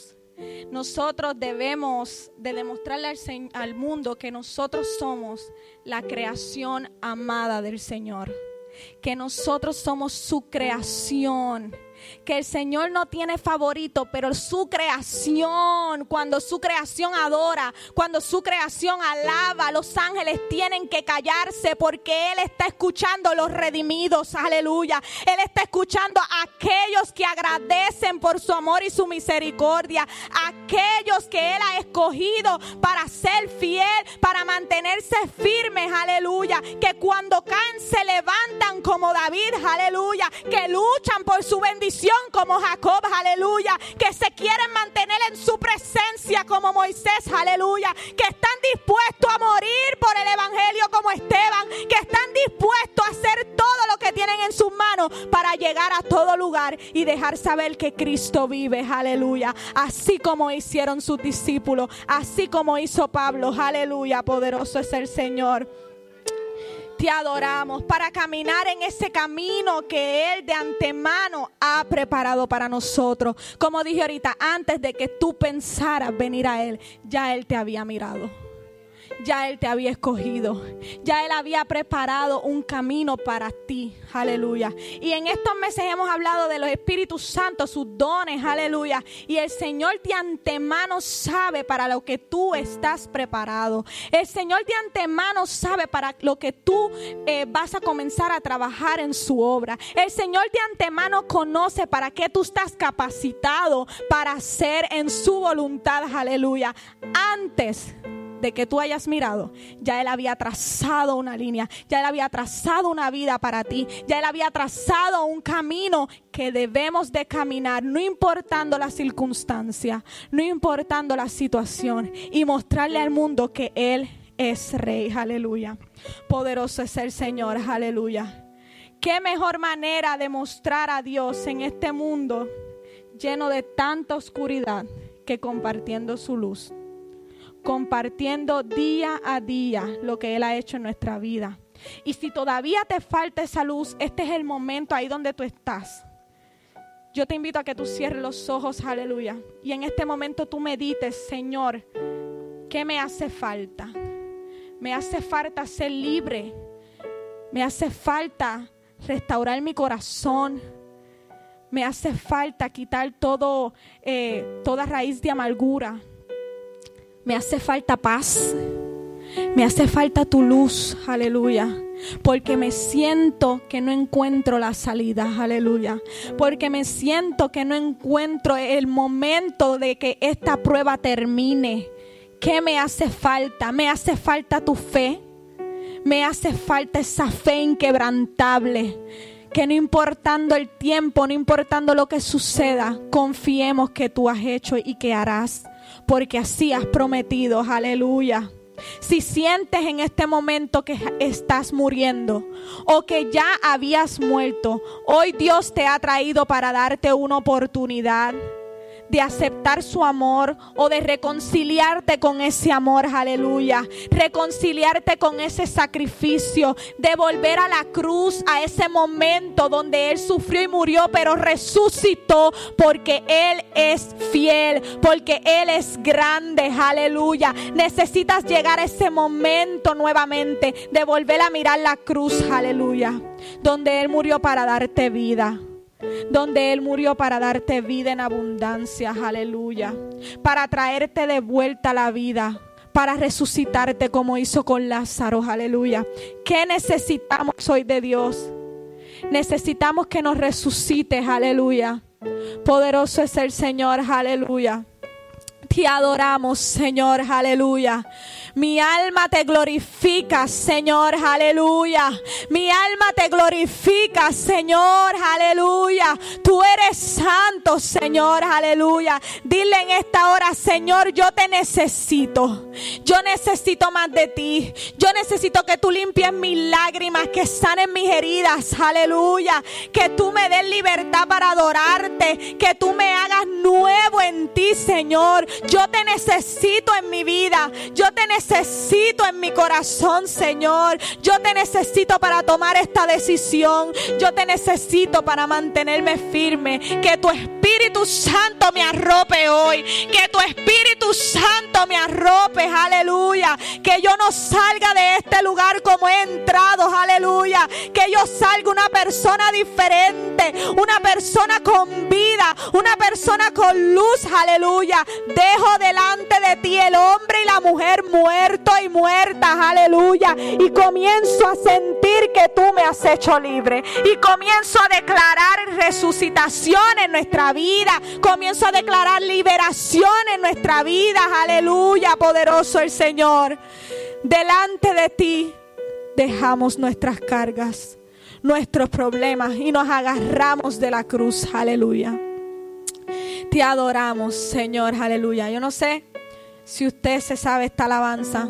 Nosotros debemos de demostrarle al, al mundo que nosotros somos la creación amada del Señor, que nosotros somos su creación que el Señor no tiene favorito, pero su creación, cuando su creación adora, cuando su creación alaba, los ángeles tienen que callarse porque Él está escuchando los redimidos, aleluya. Él está escuchando a aquellos que agradecen por su amor y su misericordia, aquellos que Él ha escogido para ser fiel, para mantenerse firmes, aleluya. Que cuando caen se levantan como David, aleluya. Que luchan por su bendición como Jacob, aleluya. Que se quieren mantener en su presencia como Moisés, aleluya. Que están dispuestos a morir por el Evangelio como Esteban. Que están dispuestos a hacer todo lo que tienen en sus manos para llegar a todo lugar y dejar saber que Cristo vive, aleluya. Así como hicieron sus discípulos, así como hizo Pablo, aleluya. Poderoso es el Señor te adoramos para caminar en ese camino que Él de antemano ha preparado para nosotros. Como dije ahorita, antes de que tú pensaras venir a Él, ya Él te había mirado. Ya Él te había escogido. Ya Él había preparado un camino para ti. Aleluya. Y en estos meses hemos hablado de los Espíritus Santos, sus dones. Aleluya. Y el Señor de antemano sabe para lo que tú estás preparado. El Señor de antemano sabe para lo que tú eh, vas a comenzar a trabajar en su obra. El Señor de antemano conoce para qué tú estás capacitado para hacer en su voluntad. Aleluya. Antes de que tú hayas mirado, ya Él había trazado una línea, ya Él había trazado una vida para ti, ya Él había trazado un camino que debemos de caminar, no importando la circunstancia, no importando la situación, y mostrarle al mundo que Él es Rey, aleluya. Poderoso es el Señor, aleluya. Qué mejor manera de mostrar a Dios en este mundo lleno de tanta oscuridad que compartiendo su luz compartiendo día a día lo que Él ha hecho en nuestra vida. Y si todavía te falta esa luz, este es el momento ahí donde tú estás. Yo te invito a que tú cierres los ojos, aleluya. Y en este momento tú medites, Señor, ¿qué me hace falta? Me hace falta ser libre. Me hace falta restaurar mi corazón. Me hace falta quitar todo, eh, toda raíz de amargura. Me hace falta paz. Me hace falta tu luz, aleluya. Porque me siento que no encuentro la salida, aleluya. Porque me siento que no encuentro el momento de que esta prueba termine. ¿Qué me hace falta? Me hace falta tu fe. Me hace falta esa fe inquebrantable. Que no importando el tiempo, no importando lo que suceda, confiemos que tú has hecho y que harás porque así has prometido, aleluya. Si sientes en este momento que estás muriendo o que ya habías muerto, hoy Dios te ha traído para darte una oportunidad de aceptar su amor o de reconciliarte con ese amor, aleluya. Reconciliarte con ese sacrificio, de volver a la cruz, a ese momento donde Él sufrió y murió, pero resucitó porque Él es fiel, porque Él es grande, aleluya. Necesitas llegar a ese momento nuevamente de volver a mirar la cruz, aleluya, donde Él murió para darte vida donde Él murió para darte vida en abundancia, aleluya, para traerte de vuelta la vida, para resucitarte como hizo con Lázaro, aleluya. ¿Qué necesitamos hoy de Dios? Necesitamos que nos resucites, aleluya. Poderoso es el Señor, aleluya. Te adoramos, Señor, aleluya. Mi alma te glorifica, Señor, aleluya. Mi alma te glorifica, Señor, aleluya. Tú eres santo, Señor, aleluya. Dile en esta hora, Señor, yo te necesito. Yo necesito más de ti. Yo necesito que tú limpies mis lágrimas, que sanes mis heridas, aleluya. Que tú me des libertad para adorarte. Que tú me hagas nuevo en ti, Señor. Yo te necesito en mi vida. Yo te necesito necesito en mi corazón, Señor. Yo te necesito para tomar esta decisión. Yo te necesito para mantenerme firme. Que tu Espíritu Santo me arrope hoy. Que tu Espíritu Santo me arrope. Aleluya. Que yo no salga de este lugar como he entrado. Aleluya. Que yo salga una persona diferente. Una persona con vida. Una persona con luz. Aleluya. Dejo delante de ti el hombre y la mujer muerto y muertas. Aleluya. Y comienzo a sentir que tú me has hecho libre. Y comienzo a declarar resucitación en nuestra vida. Comienzo a declarar liberación en nuestra vida. Aleluya. Poderoso el Señor. Delante de ti dejamos nuestras cargas, nuestros problemas y nos agarramos de la cruz. Aleluya. Te adoramos, Señor. Aleluya. Yo no sé si usted se sabe esta alabanza.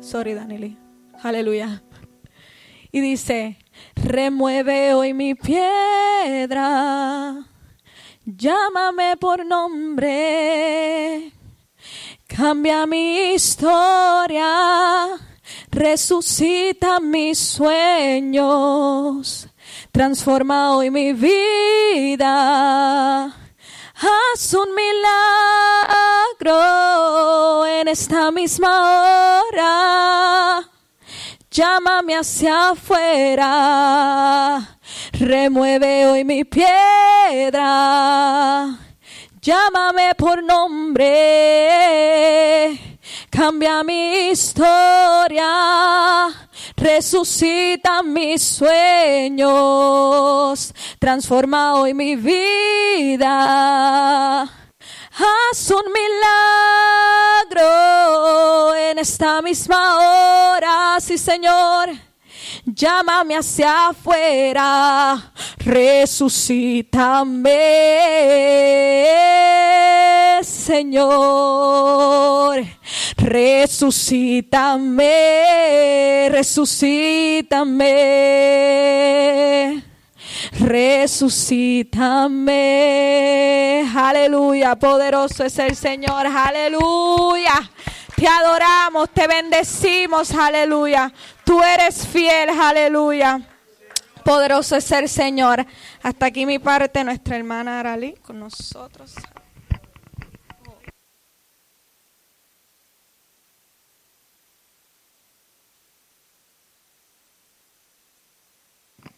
Sorry, Danili. Aleluya. Y dice, remueve hoy mi piedra, llámame por nombre, cambia mi historia, resucita mis sueños, transforma hoy mi vida. Haz un milagro en esta misma hora. Llámame hacia afuera. Remueve hoy mi piedra. Llámame por nombre. Cambia mi historia. Resucita mis sueños. Transforma hoy mi vida. Haz un milagro en esta misma hora, sí Señor. Llámame hacia afuera, resucítame, Señor. Resucítame, resucítame. Resucítame. Aleluya. Poderoso es el Señor. Aleluya. Te adoramos, te bendecimos. Aleluya. Tú eres fiel. Aleluya. Poderoso es el Señor. Hasta aquí mi parte, nuestra hermana Aralí con nosotros.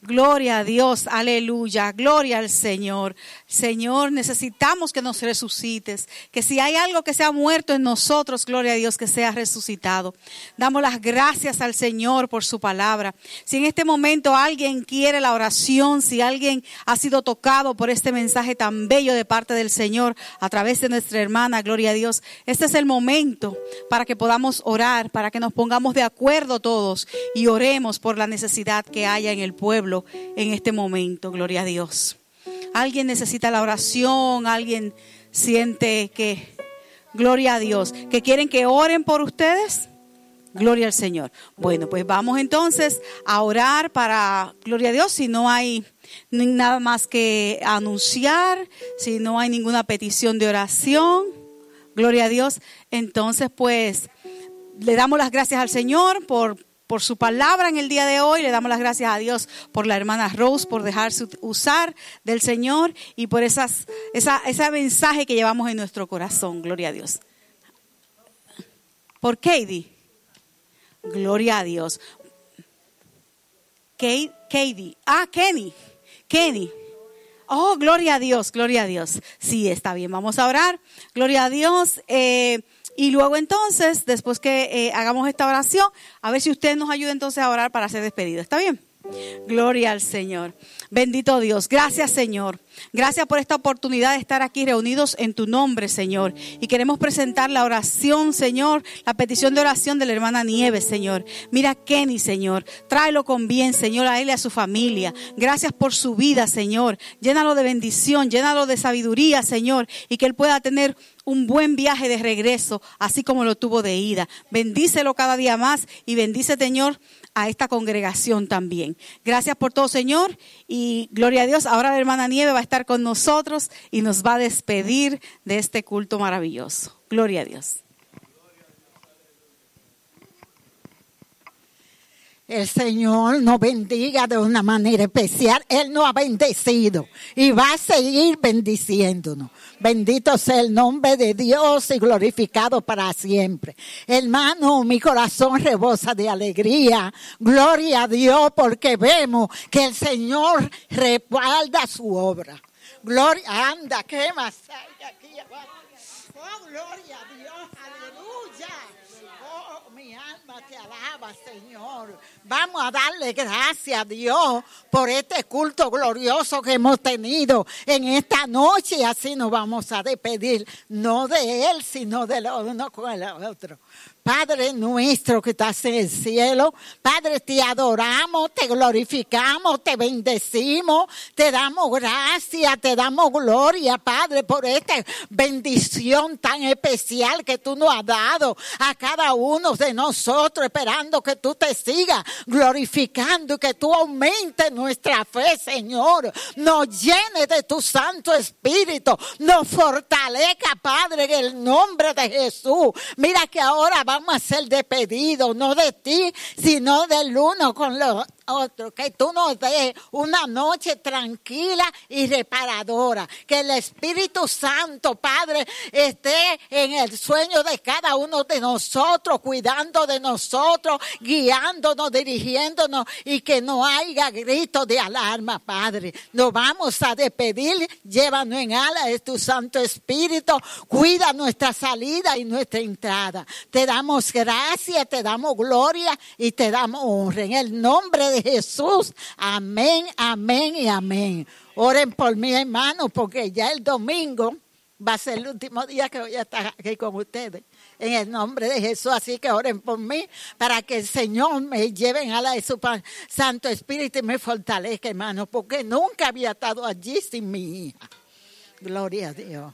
Gloria a Dios, aleluya, gloria al Señor. Señor, necesitamos que nos resucites, que si hay algo que se ha muerto en nosotros, gloria a Dios, que sea resucitado. Damos las gracias al Señor por su palabra. Si en este momento alguien quiere la oración, si alguien ha sido tocado por este mensaje tan bello de parte del Señor a través de nuestra hermana, gloria a Dios, este es el momento para que podamos orar, para que nos pongamos de acuerdo todos y oremos por la necesidad que haya en el pueblo en este momento, gloria a Dios. Alguien necesita la oración, alguien siente que, gloria a Dios, que quieren que oren por ustedes. Gloria al Señor. Bueno, pues vamos entonces a orar para, gloria a Dios, si no hay nada más que anunciar, si no hay ninguna petición de oración, gloria a Dios, entonces pues le damos las gracias al Señor por por su palabra en el día de hoy. Le damos las gracias a Dios por la hermana Rose, por dejarse usar del Señor y por esas, esa, ese mensaje que llevamos en nuestro corazón. Gloria a Dios. Por Katie. Gloria a Dios. Katie. Ah, Kenny. Kenny. Oh, gloria a Dios, gloria a Dios. Sí, está bien. Vamos a orar. Gloria a Dios. Eh, y luego entonces, después que eh, hagamos esta oración, a ver si usted nos ayuda entonces a orar para ser despedido. ¿Está bien? Gloria al Señor. Bendito Dios. Gracias Señor. Gracias por esta oportunidad de estar aquí reunidos en tu nombre, Señor. Y queremos presentar la oración, Señor, la petición de oración de la hermana Nieves, Señor. Mira a Kenny, Señor. Tráelo con bien, Señor, a él y a su familia. Gracias por su vida, Señor. Llénalo de bendición, llénalo de sabiduría, Señor. Y que él pueda tener un buen viaje de regreso, así como lo tuvo de ida. Bendícelo cada día más y bendice, Señor, a esta congregación también. Gracias por todo, Señor, y gloria a Dios. Ahora la hermana Nieve va a estar con nosotros y nos va a despedir de este culto maravilloso. Gloria a Dios. El Señor nos bendiga de una manera especial. Él nos ha bendecido y va a seguir bendiciéndonos. Bendito sea el nombre de Dios y glorificado para siempre. Hermano, mi corazón rebosa de alegría. Gloria a Dios porque vemos que el Señor respalda su obra. Gloria, anda, ¿qué más hay aquí abajo? Oh, gloria a Dios, aleluya. Oh, mi alma te alaba, Señor. Vamos a darle gracias a Dios por este culto glorioso que hemos tenido en esta noche y así nos vamos a despedir, no de Él, sino de lo uno con el otro. Padre nuestro que estás en el cielo, Padre, te adoramos, te glorificamos, te bendecimos, te damos gracias, te damos gloria, Padre, por esta bendición tan especial que tú nos has dado a cada uno de nosotros, esperando que tú te sigas glorificando que tú aumentes nuestra fe, Señor. Nos llene de tu Santo Espíritu, nos fortalezca, Padre, en el nombre de Jesús. Mira que ahora vamos a ser despedidos, no de ti, sino del uno con los otros. Que tú nos des una noche tranquila y reparadora. Que el Espíritu Santo, Padre, esté en el sueño de cada uno de nosotros, cuidando de nosotros, guiándonos, dirigiéndonos y que no haya gritos de alarma, Padre. Nos vamos a despedir, llévanos en ala de tu Santo Espíritu, cuida nuestra salida y nuestra entrada. Te damos gracias, te damos gloria y te damos honra. En el nombre de Jesús, amén, amén y amén. Oren por mí, hermano, porque ya el domingo va a ser el último día que voy a estar aquí con ustedes. En el nombre de Jesús, así que oren por mí para que el Señor me lleve en ala de su Santo Espíritu y me fortalezca, hermano, porque nunca había estado allí sin mi hija. Gloria a Dios.